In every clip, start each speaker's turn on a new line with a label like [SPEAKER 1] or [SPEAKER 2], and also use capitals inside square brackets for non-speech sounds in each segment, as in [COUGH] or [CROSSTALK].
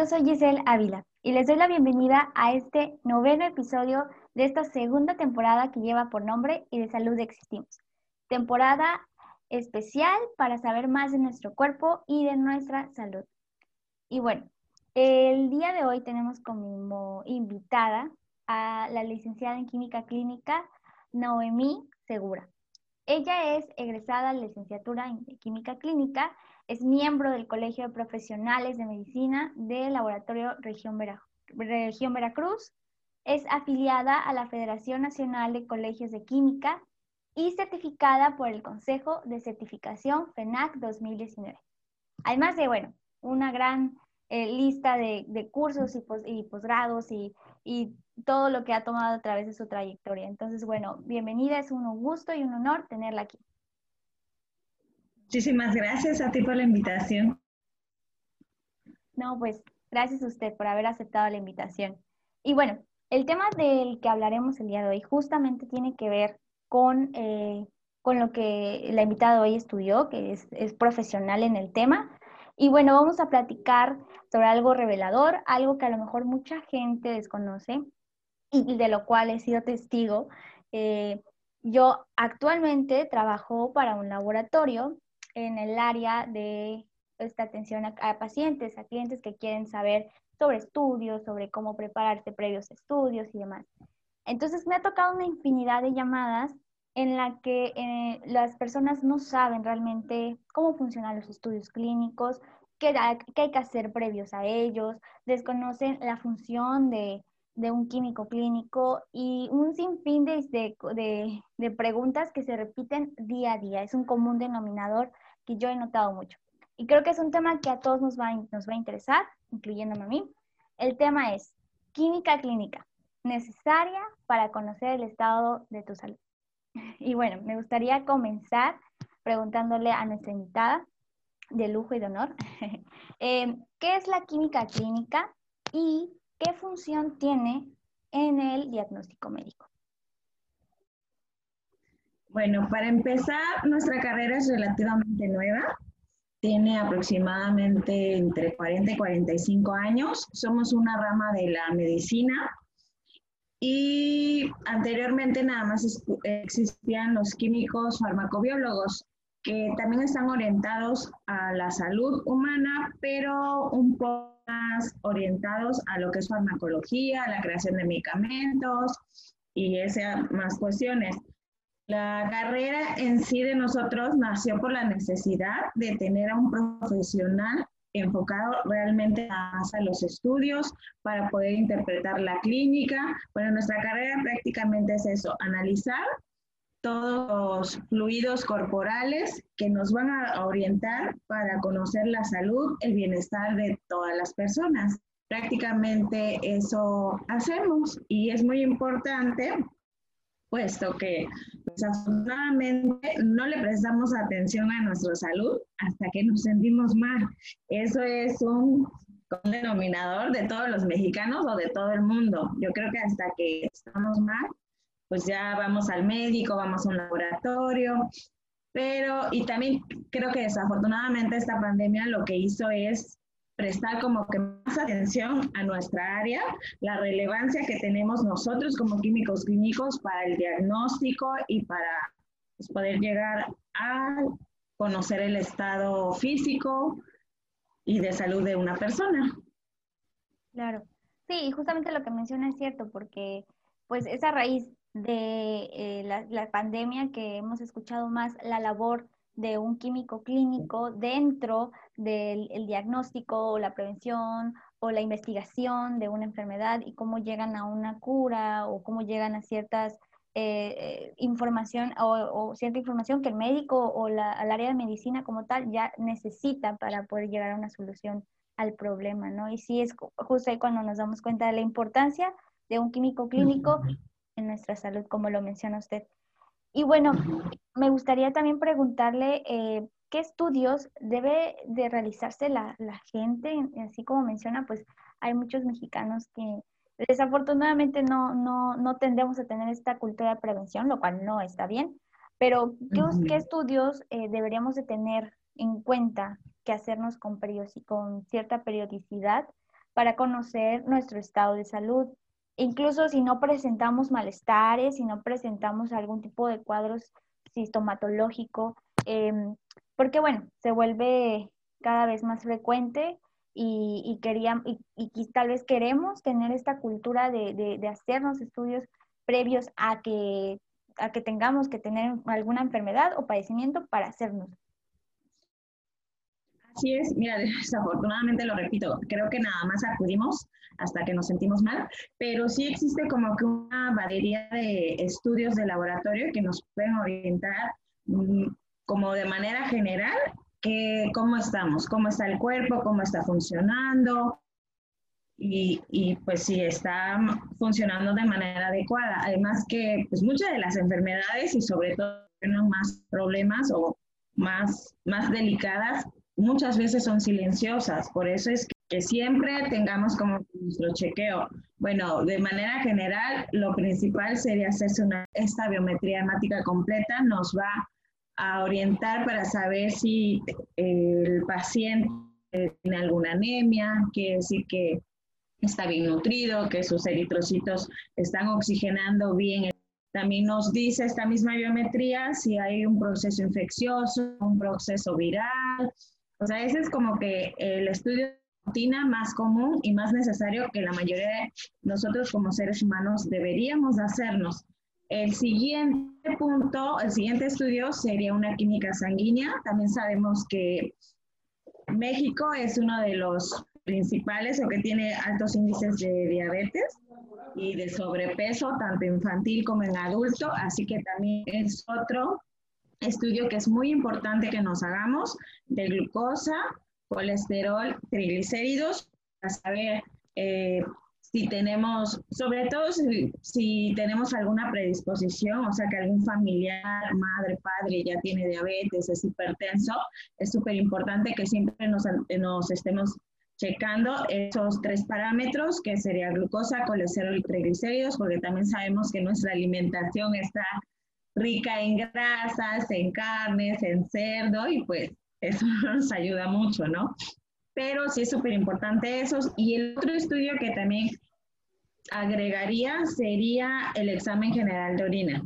[SPEAKER 1] yo soy Giselle Ávila y les doy la bienvenida a este noveno episodio de esta segunda temporada que lleva por nombre Y de Salud Existimos. Temporada especial para saber más de nuestro cuerpo y de nuestra salud. Y bueno, el día de hoy tenemos como invitada a la licenciada en Química Clínica Noemí Segura. Ella es egresada de licenciatura en Química Clínica es miembro del Colegio de Profesionales de Medicina del Laboratorio Región, Veracruz. Es afiliada a la Federación Nacional de Colegios de Química y certificada por el Consejo de Certificación FENAC 2019. Además de, bueno, una gran eh, lista de, cursos y, posgrados y, y, todo lo que ha tomado a través de su trayectoria. Entonces, bueno, bienvenida, es un gusto y un honor tenerla aquí.
[SPEAKER 2] Muchísimas gracias a ti por la invitación.
[SPEAKER 1] No, pues gracias a usted por haber aceptado la invitación. Y bueno, el tema del que hablaremos el día de hoy justamente tiene que ver con, eh, con lo que la invitada hoy estudió, que es, es profesional en el tema. Y bueno, vamos a platicar sobre algo revelador, algo que a lo mejor mucha gente desconoce y de lo cual he sido testigo. Eh, yo actualmente trabajo para un laboratorio en el área de esta atención a, pacientes, a clientes que quieren saber sobre estudios, sobre cómo prepararse previos estudios y demás. Entonces me ha tocado una infinidad de llamadas en la que eh, las personas no saben realmente cómo funcionan los estudios clínicos, qué, qué, hay que hacer previos a ellos, desconocen la función de, de un químico clínico y un sinfín de, de, de, preguntas que se repiten día a día. Es un común denominador que yo he notado mucho. Y creo que es un tema que a todos nos va, nos va a interesar, incluyéndome a mí. El tema es química clínica, necesaria para conocer el estado de tu salud. [LAUGHS] Y bueno, me gustaría comenzar preguntándole a nuestra invitada de lujo y de honor, [LAUGHS] eh, ¿qué es la química clínica y ¿Qué función tiene en el diagnóstico médico?
[SPEAKER 2] Bueno, para empezar, nuestra carrera es relativamente nueva. Tiene aproximadamente entre 40 y 45 años. Somos una rama de la medicina y anteriormente nada más existían los químicos farmacobiólogos que también están orientados a la salud humana, pero un poco orientados a lo que es farmacología, a la creación de medicamentos y esas más cuestiones. La carrera en sí de nosotros nació por la necesidad de tener a un profesional enfocado realmente más a los estudios para poder interpretar la clínica. Bueno, nuestra carrera prácticamente es eso, analizar todos los fluidos corporales que nos van a orientar para conocer la salud, el bienestar de todas las personas. Prácticamente eso hacemos y es muy importante, puesto que desafortunadamente no le prestamos atención a nuestra salud hasta que nos sentimos mal. Eso es un denominador de todos los mexicanos o de todo el mundo. Yo creo que hasta que estamos mal, pues ya vamos al médico, vamos a un laboratorio, pero y también creo que desafortunadamente esta pandemia lo que hizo es prestar como que más atención a nuestra área, la relevancia que tenemos nosotros como químicos clínicos para el diagnóstico y para pues, poder llegar a conocer el estado físico y de salud de una persona.
[SPEAKER 1] Claro, sí, justamente lo que menciona es cierto, porque pues esa raíz de eh, la, pandemia que hemos escuchado más la labor de un químico clínico dentro del diagnóstico o la prevención o la investigación de una enfermedad y cómo llegan a una cura o cómo llegan a ciertas eh, eh, información o, cierta información que el médico o la, al área de medicina como tal ya necesita para poder llegar a una solución al problema, ¿no? Y sí es justo ahí cuando nos damos cuenta de la importancia de un químico clínico en nuestra salud, como lo menciona usted. Y bueno, me gustaría también preguntarle eh, qué estudios debe de realizarse la, gente, así como menciona, pues hay muchos mexicanos que desafortunadamente no, no, no tendemos a tener esta cultura de prevención, lo cual no está bien, pero ¿qué, estudios eh, deberíamos de tener en cuenta que hacernos con, con cierta periodicidad para conocer nuestro estado de salud. Incluso si no presentamos malestares, si no presentamos algún tipo de cuadros sintomatológico, em, porque bueno, se vuelve cada vez más frecuente y, y, queríamos, y, tal vez queremos tener esta cultura de, de, hacernos estudios previos a que, a que tengamos que tener alguna enfermedad o padecimiento para hacernos.
[SPEAKER 2] Así es, mira, [LAUGHS] desafortunadamente lo repito, creo que nada más acudimos hasta que nos sentimos mal, pero sí existe como que una batería de estudios de laboratorio que nos pueden orientar mm, como de manera general que cómo estamos, cómo está el cuerpo, cómo está funcionando y, y, pues si está funcionando de manera adecuada. Además que pues muchas de las enfermedades y sobre todo más problemas o más, más delicadas muchas veces son silenciosas, por eso es que siempre tengamos como nuestro chequeo. Bueno, de manera general, lo principal sería hacerse una, esta biometría hemática completa, nos va a orientar para saber si el paciente tiene alguna anemia, quiere decir que está bien nutrido, que sus eritrocitos están oxigenando bien. También nos dice esta misma biometría si hay un proceso infeccioso, un proceso viral, o sea, ese es como que el estudio de rutina más común y más necesario que la mayoría de nosotros como seres humanos deberíamos hacernos. El siguiente punto, el siguiente estudio sería una química sanguínea. También sabemos que México es uno de los principales o que tiene altos índices de diabetes y de sobrepeso, tanto infantil como en adulto, así que también es otro estudio que es muy importante que nos hagamos de glucosa, colesterol, triglicéridos, para saber eh, si tenemos, sobre todo si, tenemos alguna predisposición, o sea que algún familiar, madre, padre ya tiene diabetes, es hipertenso, es súper importante que siempre nos, estemos checando esos tres parámetros, que sería glucosa, colesterol y triglicéridos, porque también sabemos que nuestra alimentación está rica en grasas, en carnes, en cerdo, y pues eso [LAUGHS] nos ayuda mucho, ¿no? Pero sí es súper importante eso. Y el otro estudio que también agregaría sería el examen general de orina.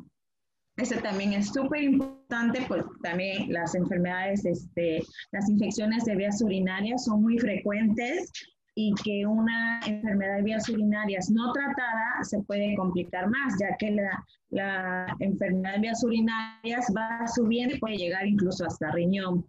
[SPEAKER 2] Ese también es súper importante, pues también las enfermedades, este, las infecciones de vías urinarias son muy frecuentes y que una enfermedad de vías urinarias no tratada se puede complicar más, ya que la, la enfermedad de vías urinarias va subiendo y puede llegar incluso hasta riñón.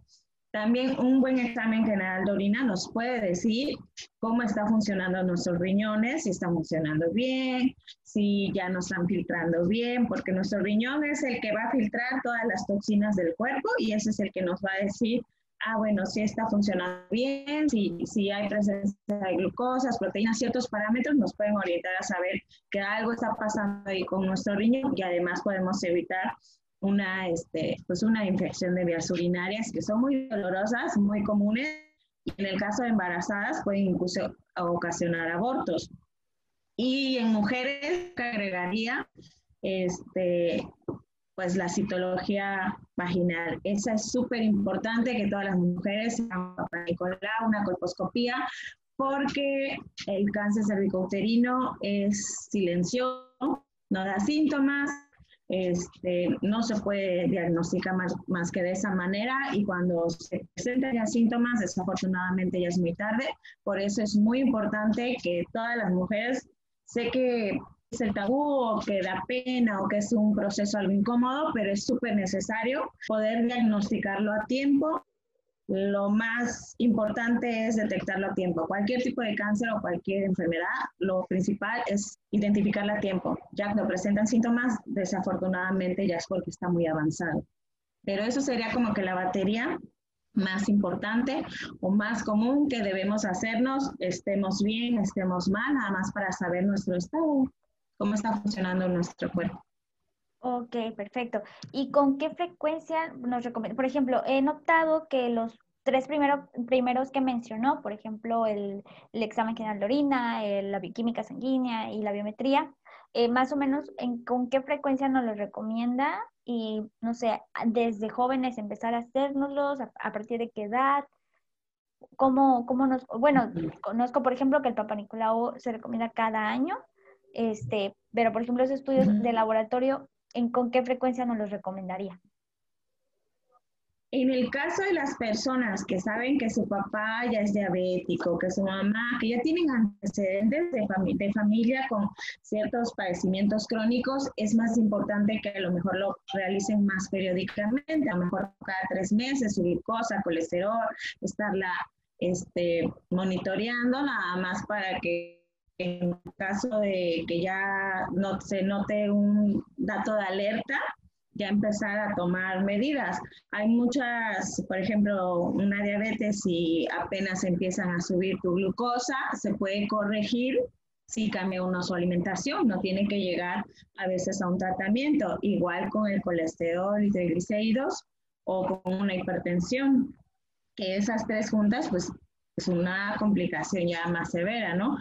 [SPEAKER 2] También un buen examen general de orina nos puede decir cómo están funcionando nuestros riñones, si están funcionando bien, si ya no están filtrando bien, porque nuestro riñón es el que va a filtrar todas las toxinas del cuerpo y ese es el que nos va a decir ah, bueno, si está funcionando bien, si, si hay presencia de glucosas, proteínas, ciertos parámetros nos pueden orientar a saber que algo está pasando ahí con nuestro riñón y además podemos evitar una, este, pues una infección de vías urinarias que son muy dolorosas, muy comunes y en el caso de embarazadas pueden incluso ocasionar abortos. Y en mujeres agregaría este, pues la citología vaginal. Esa es súper importante que todas las mujeres hagan una colposcopía, porque el cáncer cervicouterino es silencioso, no da síntomas, este, no se puede diagnosticar más, más, que de esa manera y cuando se presentan ya síntomas, desafortunadamente ya es muy tarde. Por eso es muy importante que todas las mujeres, sé que el tabú o que da pena o que es un proceso algo incómodo, pero es súper necesario poder diagnosticarlo a tiempo. Lo más importante es detectarlo a tiempo. Cualquier tipo de cáncer o cualquier enfermedad, lo principal es identificarla a tiempo. Ya cuando presentan síntomas, desafortunadamente ya es porque está muy avanzado. Pero eso sería como que la batería más importante o más común que debemos hacernos, estemos bien, estemos mal, nada más para saber nuestro estado cómo está funcionando nuestro cuerpo.
[SPEAKER 1] Ok, perfecto. ¿Y con qué frecuencia nos recomienda? Por ejemplo, he notado que los tres primeros primeros que mencionó, por ejemplo, el, examen general de orina, la bioquímica sanguínea y la biometría, eh, más o menos en, con qué frecuencia nos los recomienda y, no sé, desde jóvenes empezar a hacérnoslos, a, a partir de qué edad. cómo, cómo nos, bueno, conozco por ejemplo que el Papa Nicolau se recomienda cada año, este, pero por ejemplo esos estudios de laboratorio, ¿en con qué frecuencia nos los recomendaría?
[SPEAKER 2] En el caso de las personas que saben que su papá ya es diabético, que su mamá, que ya tienen antecedentes de, de, familia con ciertos padecimientos crónicos, es más importante que a lo mejor lo realicen más periódicamente, a lo mejor cada tres meses, su glucosa, colesterol, estarla este, monitoreando nada más para que en caso de que ya no se note un dato de alerta, ya empezar a tomar medidas. Hay muchas, por ejemplo, una diabetes y apenas empiezan a subir tu glucosa, se puede corregir si cambia uno su alimentación, no tiene que llegar a veces a un tratamiento, igual con el colesterol y triglicéridos o con una hipertensión, que esas tres juntas pues es una complicación ya más severa, ¿no?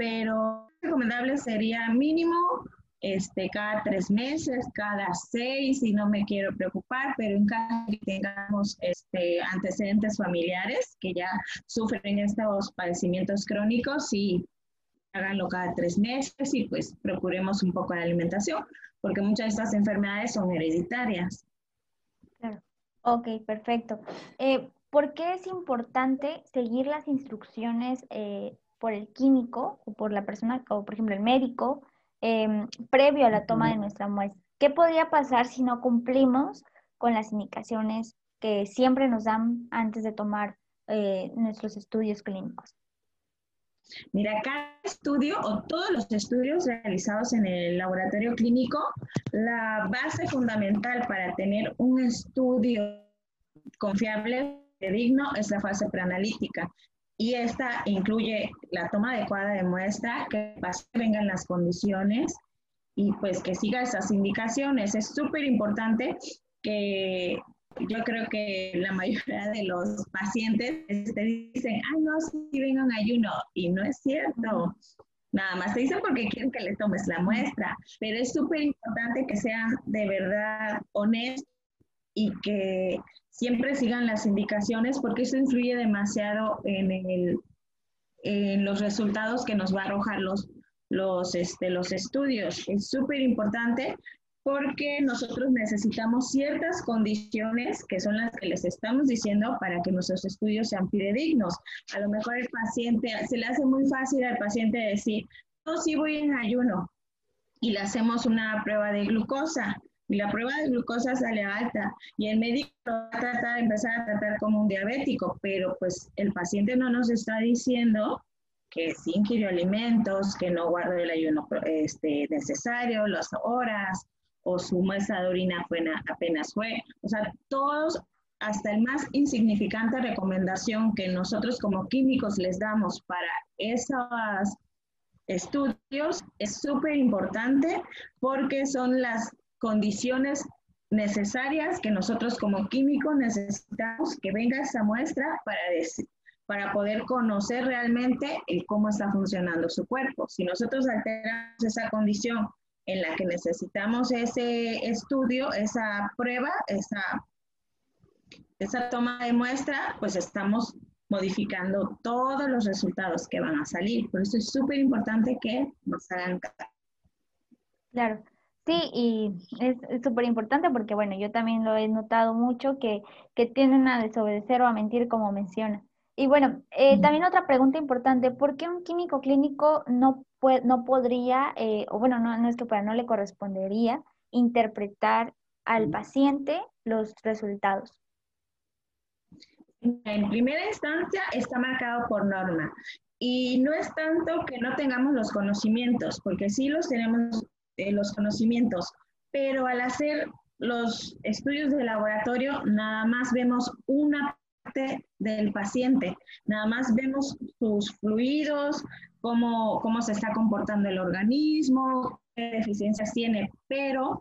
[SPEAKER 2] Pero recomendable sería mínimo este, cada tres meses, cada seis, y no me quiero preocupar, pero en caso de que tengamos este, antecedentes familiares que ya sufren estos padecimientos crónicos, sí, háganlo cada tres meses y pues procuremos un poco la alimentación, porque muchas de estas enfermedades son hereditarias.
[SPEAKER 1] Claro. Ok, perfecto. Eh, ¿Por qué es importante seguir las instrucciones eh, por el químico o por la persona, o por ejemplo el médico, Em, previo a la toma de nuestra muestra. ¿Qué podría pasar si no cumplimos con las indicaciones que siempre nos dan antes de tomar eh, nuestros estudios clínicos?
[SPEAKER 2] Mira, cada estudio o todos los estudios realizados en el laboratorio clínico, la base fundamental para tener un estudio confiable y digno es la fase preanalítica y esta incluye la toma adecuada de muestra, que vengan las condiciones y pues que siga esas indicaciones. Es súper importante que yo creo que la mayoría de los pacientes te dicen, ay, no, sí, vengan ayuno, y no es cierto. Nada más te dicen porque quieren que le tomes la muestra, pero es súper importante que sean de verdad honestos y que siempre sigan las indicaciones porque eso influye demasiado en, los resultados que nos va a arrojar los, los, este, los estudios. Es súper importante porque nosotros necesitamos ciertas condiciones que son las que les estamos diciendo para que nuestros estudios sean fidedignos. A lo mejor el paciente, se le hace muy fácil al paciente decir, no, sí voy en ayuno y le hacemos una prueba de glucosa y la prueba de glucosa sale alta y el médico va a empezar a tratar como un diabético, pero pues el paciente no nos está diciendo que sí ingirió alimentos, que no guardó el ayuno este, necesario, las horas, o su muestra de orina fue, apenas fue. O sea, todos, hasta el más insignificante recomendación que nosotros como químicos les damos para esos estudios es súper importante porque son las condiciones necesarias que nosotros como químicos necesitamos que venga esa muestra para, para poder conocer realmente el cómo está funcionando su cuerpo. Si nosotros alteramos esa condición en la que necesitamos ese estudio, esa prueba, esa, esa toma de muestra, pues estamos modificando todos los resultados que van a salir. Por eso es súper importante que nos hagan caso.
[SPEAKER 1] Claro. Sí, y es súper importante porque, bueno, yo también lo he notado mucho que, que tienden a desobedecer o a mentir como menciona. Y bueno, eh, también otra pregunta importante, ¿por qué un químico clínico no, puede, no podría, eh, o bueno, no, no es que no le correspondería interpretar al paciente los resultados?
[SPEAKER 2] En primera instancia está marcado por norma y no es tanto que no tengamos los conocimientos, porque sí los tenemos los conocimientos, pero al hacer los estudios de laboratorio nada más vemos una parte del paciente, nada más vemos sus fluidos, cómo, cómo se está comportando el organismo, qué deficiencias tiene, pero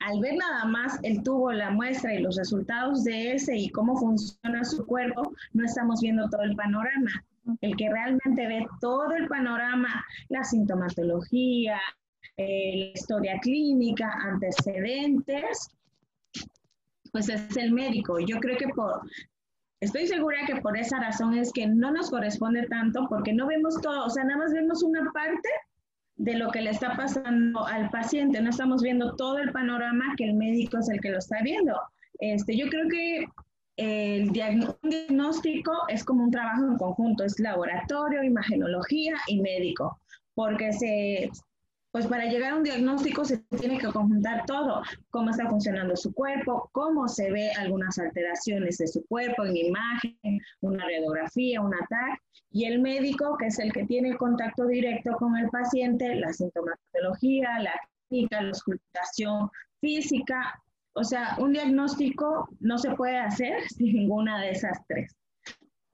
[SPEAKER 2] al ver nada más el tubo, la muestra y los resultados de ese y cómo funciona su cuerpo, no estamos viendo todo el panorama. El que realmente ve todo el panorama, la sintomatología, eh, historia clínica, antecedentes, pues es el médico. Yo creo que por, Estoy segura que por esa razón es que no nos corresponde tanto porque no vemos todo, o sea, nada más vemos una parte de lo que le está pasando al paciente, no estamos viendo todo el panorama que el médico es el que lo está viendo. Este, yo creo que el diagnóstico es como un trabajo en conjunto, es laboratorio, imagenología y médico, porque se, pues para llegar a un diagnóstico se tiene que conjuntar todo, cómo está funcionando su cuerpo, cómo se ve algunas alteraciones de su cuerpo en imagen, una radiografía, un ataque, y el médico, que es el que tiene contacto directo con el paciente, la sintomatología, la clínica, la auscultación física. O sea, un diagnóstico no se puede hacer [LAUGHS] sin ninguna de esas tres.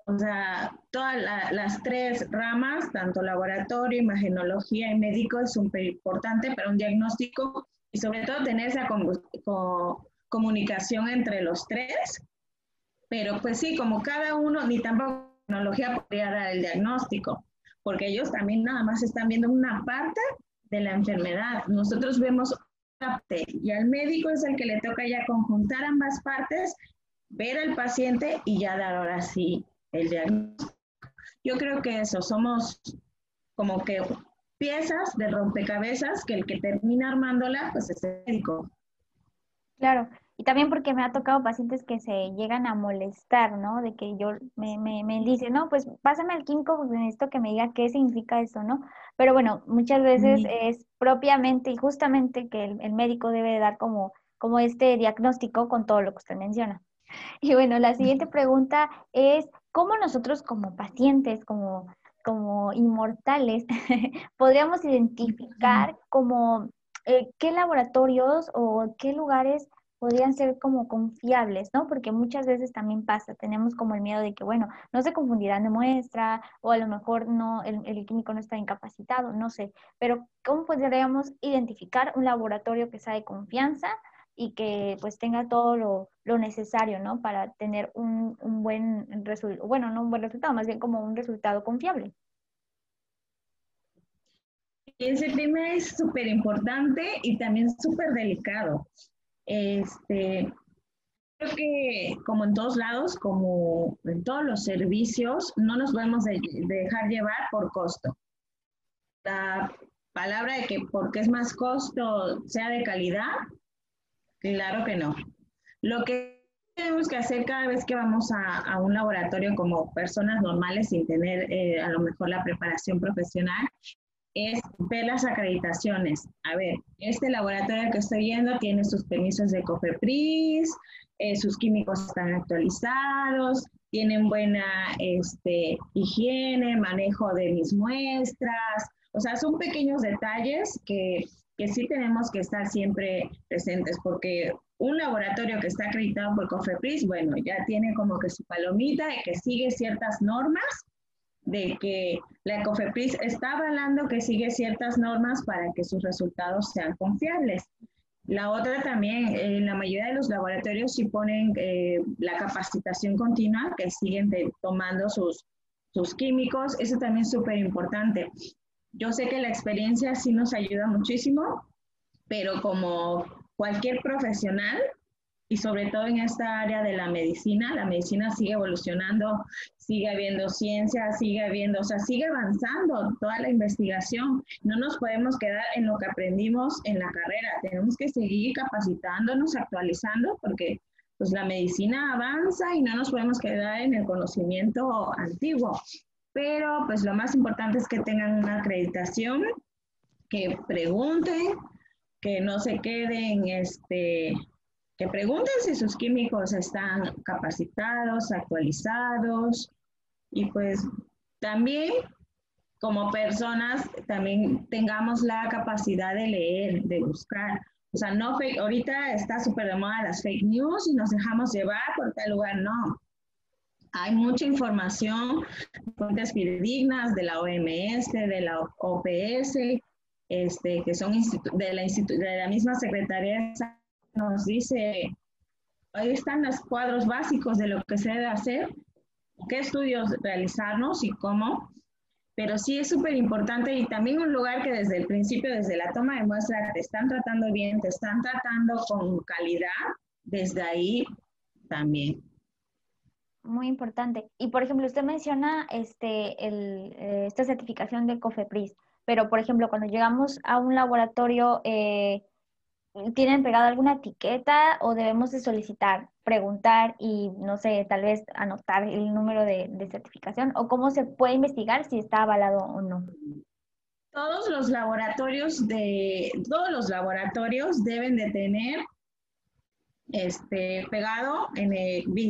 [SPEAKER 2] O sea, todas las tres ramas, tanto laboratorio, imagenología y médico, es súper importante para un diagnóstico y sobre todo tener esa comunicación entre los tres. Pero pues sí, como cada uno, ni tampoco la tecnología podría dar el diagnóstico, porque ellos también nada más están viendo una parte de la enfermedad. Nosotros vemos una parte y al médico es el que le toca ya conjuntar ambas partes, ver al paciente y ya dar ahora sí el diagnóstico. Yo creo que eso, somos como que piezas de rompecabezas que el que termina armándola, pues es el médico.
[SPEAKER 1] Claro, y también porque me ha tocado pacientes que se llegan a molestar, ¿no? De que yo me, me, me dice, no, pues pásame al químico, pues necesito que me diga qué significa eso, ¿no? Pero bueno, muchas veces es propiamente y justamente que el, el médico debe dar como, como este diagnóstico con todo lo que usted menciona. [LAUGHS] Y bueno, la siguiente pregunta es, ¿cómo nosotros como pacientes, como, como inmortales, [LAUGHS] podríamos identificar como eh, qué laboratorios o qué lugares podrían ser como confiables, ¿no? Porque muchas veces también pasa, tenemos como el miedo de que, bueno, no se confundirán de muestra o a lo mejor no, el, el químico no está incapacitado, no sé, pero ¿cómo podríamos identificar un laboratorio que sea de confianza y que pues tenga todo lo, lo necesario, ¿no? Para tener un, un buen resultado, bueno, no un buen resultado, más bien como un resultado confiable.
[SPEAKER 2] Ese tema es súper importante y también súper delicado. Este, creo que como en todos lados, como en todos los servicios, no nos podemos dejar llevar por costo. La palabra de que porque es más costo sea de calidad, Claro que no. Lo que tenemos que hacer cada vez que vamos a, un laboratorio como personas normales sin tener eh, a lo mejor la preparación profesional es ver las acreditaciones. A ver, este laboratorio que estoy viendo tiene sus permisos de COFEPRIS, eh, sus químicos están actualizados, tienen buena este, higiene, manejo de mis muestras. O sea, son pequeños detalles que que sí tenemos que estar siempre presentes, porque un laboratorio que está acreditado por COFEPRIS, bueno, ya tiene como que su palomita y que sigue ciertas normas, de que la COFEPRIS está avalando que sigue ciertas normas para que sus resultados sean confiables. La otra también, en la mayoría de los laboratorios sí ponen eh, la capacitación continua, que siguen tomando sus, sus químicos, eso también es súper importante. Yo sé que la experiencia sí nos ayuda muchísimo, pero como cualquier profesional, y sobre todo en esta área de la medicina, la medicina sigue evolucionando, sigue habiendo ciencia, sigue habiendo, o sea, sigue avanzando toda la investigación. No nos podemos quedar en lo que aprendimos en la carrera, tenemos que seguir capacitándonos, actualizando, porque pues la medicina avanza y no nos podemos quedar en el conocimiento antiguo pero pues lo más importante es que tengan una acreditación, que pregunten, que no se queden, este, que pregunten si sus químicos están capacitados, actualizados y pues también como personas también tengamos la capacidad de leer, de buscar. O sea, no ahorita está súper de moda las fake news y nos dejamos llevar por tal lugar, no. Hay mucha información, fuentes fidedignas de la OMS, de la OPS, este, que son de la, de la misma Secretaría nos dice, ahí están los cuadros básicos de lo que se debe hacer, qué estudios realizarnos y cómo, pero sí es súper importante y también un lugar que desde el principio, desde la toma de muestra, te están tratando bien, te están tratando con calidad, desde ahí también.
[SPEAKER 1] Muy importante. Y por ejemplo, usted menciona este, el, eh, esta certificación de COFEPRIS, pero por ejemplo, cuando llegamos a un laboratorio, eh, ¿tienen pegado alguna etiqueta o debemos de solicitar, preguntar y, no sé, tal vez anotar el número de, de certificación? ¿O cómo se puede investigar si está avalado o no?
[SPEAKER 2] Todos los laboratorios de, todos los laboratorios deben de tener este, pegado, en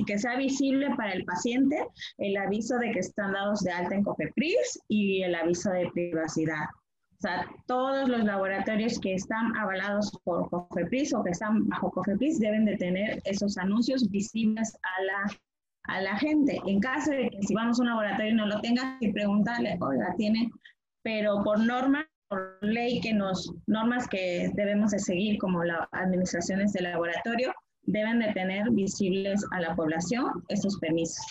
[SPEAKER 2] que sea visible para el paciente el aviso de que están dados de alta en COFEPRIS y el aviso de privacidad. O sea, todos los laboratorios que están avalados por COFEPRIS o que están bajo COFEPRIS deben de tener esos anuncios visibles a la, a la gente. En caso de que si vamos a un laboratorio y no lo tenga, que preguntarle, oiga, tiene, pero por norma, por ley que nos, normas que debemos de seguir como las administraciones de laboratorio, deben de tener visibles a la población estos permisos.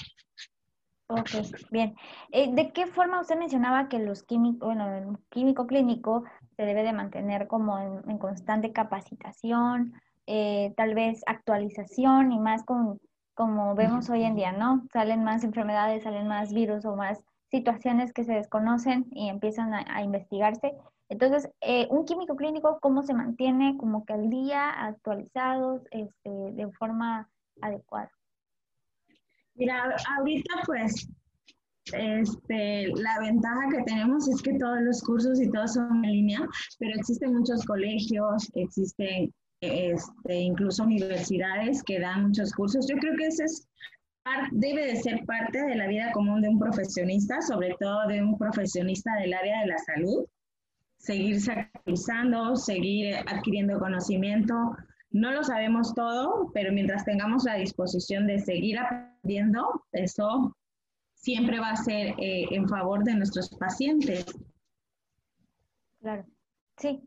[SPEAKER 1] Ok, bien. Eh, ¿De qué forma usted mencionaba que los químicos, bueno, el químico clínico se debe de mantener como en, constante capacitación, eh, tal vez actualización y más con, como vemos hoy en día, ¿no? Salen más enfermedades, salen más virus o más situaciones que se desconocen y empiezan a investigarse. Entonces, eh, un químico clínico, ¿cómo se mantiene como que al día, actualizados, este, de forma adecuada?
[SPEAKER 2] Mira, ahorita pues este, la ventaja que tenemos es que todos los cursos y todos son en línea, pero existen muchos colegios, existen este, incluso universidades que dan muchos cursos. Yo creo que ese es, debe de ser parte de la vida común de un profesionista, sobre todo de un profesionista del área de la salud, seguirse actualizando, seguir adquiriendo conocimiento. No lo sabemos todo, pero mientras tengamos la disposición de seguir aprendiendo, eso siempre va a ser eh, en favor de nuestros pacientes.
[SPEAKER 1] Claro, sí.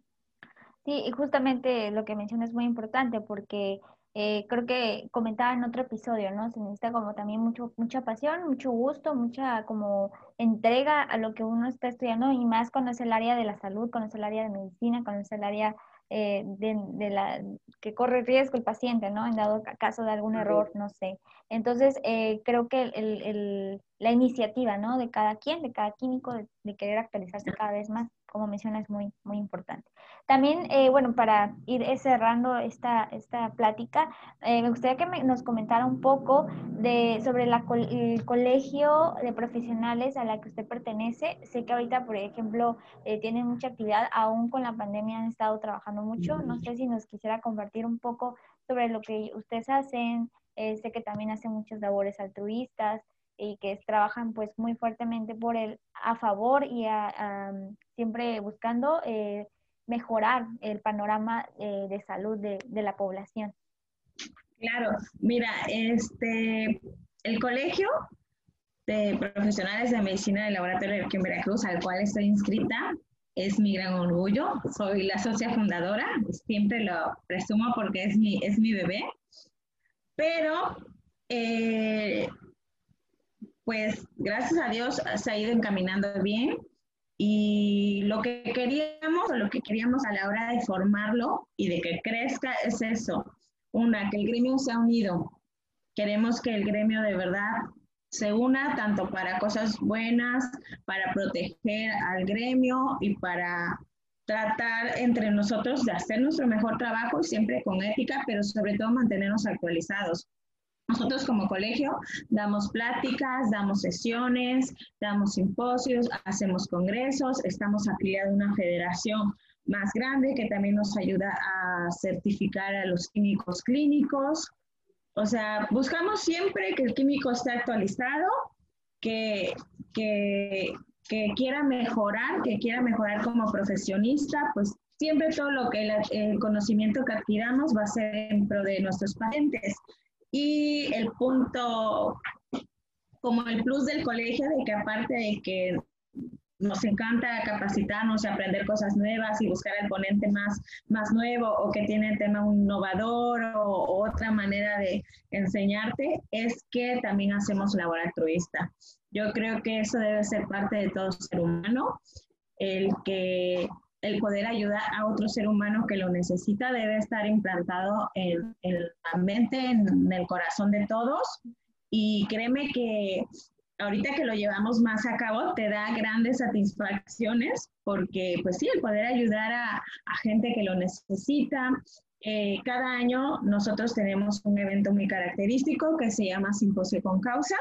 [SPEAKER 1] Sí, y justamente lo que mencionas es muy importante porque eh, creo que comentaba en otro episodio, ¿no? Se necesita como también mucho, mucha pasión, mucho gusto, mucha como entrega a lo que uno está estudiando y más cuando es el área de la salud, cuando es el área de medicina, cuando es el área eh, de, la que corre riesgo el paciente, ¿no? En dado caso de algún error, no sé. Entonces, eh, creo que el, la iniciativa, ¿no? De cada quien, de cada químico, de, querer actualizarse cada vez más, como menciona, es muy, muy importante. También, eh, bueno, para ir cerrando esta, esta plática, me gustaría que nos comentara un poco de, sobre la, el colegio de profesionales a la que usted pertenece. Sé que ahorita, por ejemplo, tienen mucha actividad, aún con la pandemia han estado trabajando mucho. No sé si nos quisiera compartir un poco sobre lo que ustedes hacen. Eh, sé que también hacen muchas labores altruistas y que trabajan pues muy fuertemente por el a favor y siempre buscando eh, mejorar el panorama eh, de salud de, de, la población.
[SPEAKER 2] Claro, mira, este, el colegio de profesionales de medicina del laboratorio de en Veracruz, al cual estoy inscrita, es mi gran orgullo. Soy la socia fundadora, siempre lo presumo porque es mi, es mi bebé. Pero, eh, pues gracias a Dios se ha ido encaminando bien y lo que queríamos lo que queríamos a la hora de formarlo y de que crezca es eso. Una, que el gremio se ha unido. Queremos que el gremio de verdad se una tanto para cosas buenas, para proteger al gremio y para tratar entre nosotros de hacer nuestro mejor trabajo, siempre con ética, pero sobre todo mantenernos actualizados. Nosotros como colegio damos pláticas, damos sesiones, damos simposios, hacemos congresos, estamos afiliados a una federación más grande que también nos ayuda a certificar a los químicos clínicos. O sea, buscamos siempre que el químico esté actualizado, que, que, quiera mejorar, que quiera mejorar como profesionista, pues siempre todo lo que el, conocimiento que adquiramos va a ser en pro de nuestros pacientes. Y el punto, como el plus del colegio, de que aparte de que nos encanta capacitarnos y aprender cosas nuevas y buscar el ponente más, más nuevo o que tiene tema innovador o, otra manera de enseñarte, es que también hacemos labor altruista. Yo creo que eso debe ser parte de todo ser humano, el que el poder ayudar a otro ser humano que lo necesita debe estar implantado en, en la mente, en el corazón de todos. Y créeme que ahorita que lo llevamos más a cabo te da grandes satisfacciones porque pues sí, el poder ayudar a, a gente que lo necesita. Eh, cada año nosotros tenemos un evento muy característico que se llama Simposio con Causa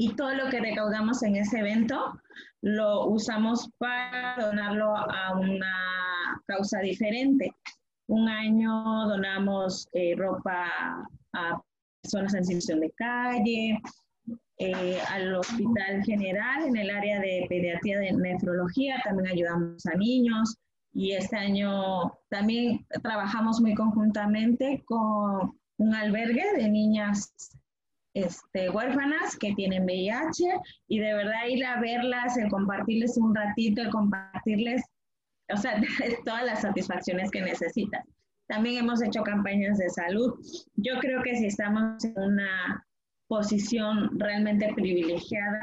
[SPEAKER 2] y todo lo que recaudamos en ese evento lo usamos para donarlo a una causa diferente. Un año donamos eh, ropa a personas en situación de calle, eh, al Hospital General en el área de pediatría de nefrología, también ayudamos a niños y este año también trabajamos muy conjuntamente con un albergue de niñas este, huérfanas que tienen VIH y de verdad ir a verlas, el compartirles un ratito, el compartirles, o sea, [LAUGHS] todas las satisfacciones que necesitan. También hemos hecho campañas de salud. Yo creo que si estamos en una posición realmente privilegiada,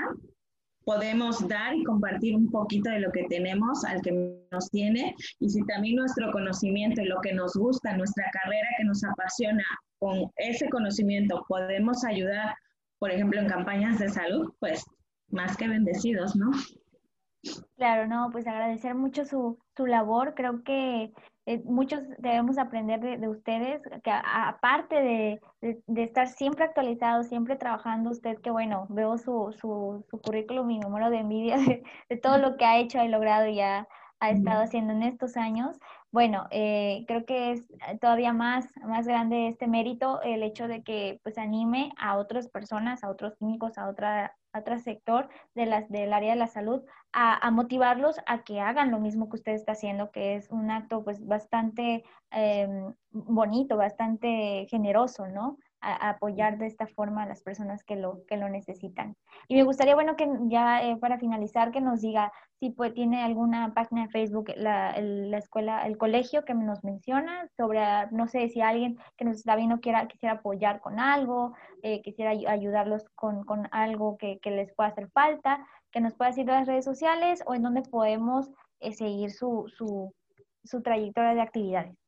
[SPEAKER 2] podemos dar y compartir un poquito de lo que tenemos al que nos tiene y si también nuestro conocimiento y lo que nos gusta, nuestra carrera que nos apasiona, con ese conocimiento podemos ayudar, por ejemplo, en campañas de salud, pues más que bendecidos, ¿no?
[SPEAKER 1] Claro, no, pues agradecer mucho su, su labor. Creo que eh, muchos debemos aprender de, ustedes, que aparte de, de, estar siempre actualizados, siempre trabajando, usted que bueno, veo su, su, su currículum y número de envidia [LAUGHS] de, todo lo que ha hecho y logrado y ha, estado haciendo en estos años. Bueno, eh, creo que es todavía más, más grande este mérito el hecho de que pues anime a otras personas, a otros químicos, a otra otro sector de las, del área de la salud a, motivarlos a que hagan lo mismo que usted está haciendo, que es un acto pues bastante em, bonito, bastante generoso, ¿no? A, apoyar de esta forma a las personas que lo, que lo necesitan. Y me gustaría, bueno, que ya eh, para finalizar, que nos diga si tiene alguna página de Facebook, la, la, escuela, el colegio que nos menciona, sobre, no sé, si alguien que nos está viendo quiera, quisiera apoyar con algo, eh, quisiera ayudarlos con, con algo que, que, les pueda hacer falta, que nos pueda decir en las redes sociales o en donde podemos eh, seguir su, su, su trayectoria de actividades.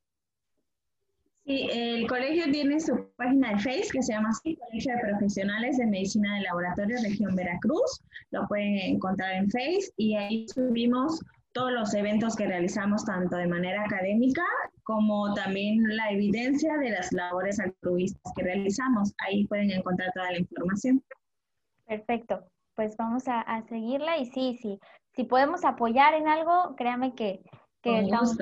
[SPEAKER 2] Sí, el colegio tiene su página de Facebook que se llama así, Colegio de Profesionales de Medicina de Laboratorio Región Veracruz. Lo pueden encontrar en Facebook y ahí subimos todos los eventos que realizamos tanto de manera académica como también la evidencia de las labores altruistas que realizamos. Ahí pueden encontrar toda la información.
[SPEAKER 1] Perfecto, pues vamos a, seguirla y sí, sí, si podemos apoyar en algo, créame que, que estamos...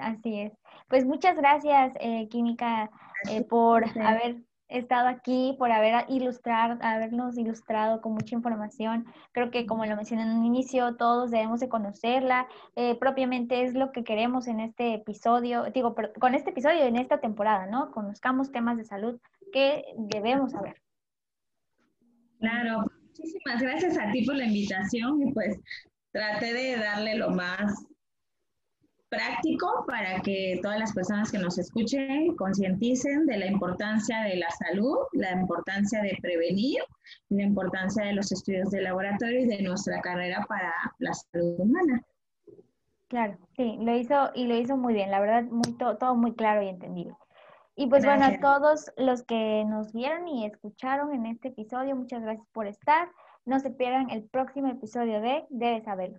[SPEAKER 1] Así es. Pues muchas gracias, eh, Química, eh, por haber estado aquí, por haber ilustrar, habernos ilustrado con mucha información. Creo que como lo mencioné en un inicio, todos debemos de conocerla. Eh, propiamente es lo que queremos en este episodio, digo, con este episodio en esta temporada, ¿no? Conozcamos temas de salud que debemos saber.
[SPEAKER 2] Claro, muchísimas gracias a ti por la invitación y pues traté de darle lo más práctico para que todas las personas que nos escuchen concienticen de la importancia de la salud, la importancia de prevenir, la importancia de los estudios de laboratorio y de nuestra carrera para la salud humana.
[SPEAKER 1] Claro, sí, lo hizo y lo hizo muy bien, la verdad, muy, todo, muy claro y entendido. Y pues bueno, a todos los que nos vieron y escucharon en este episodio, muchas gracias por estar. No se pierdan el próximo episodio de Debes saberlo.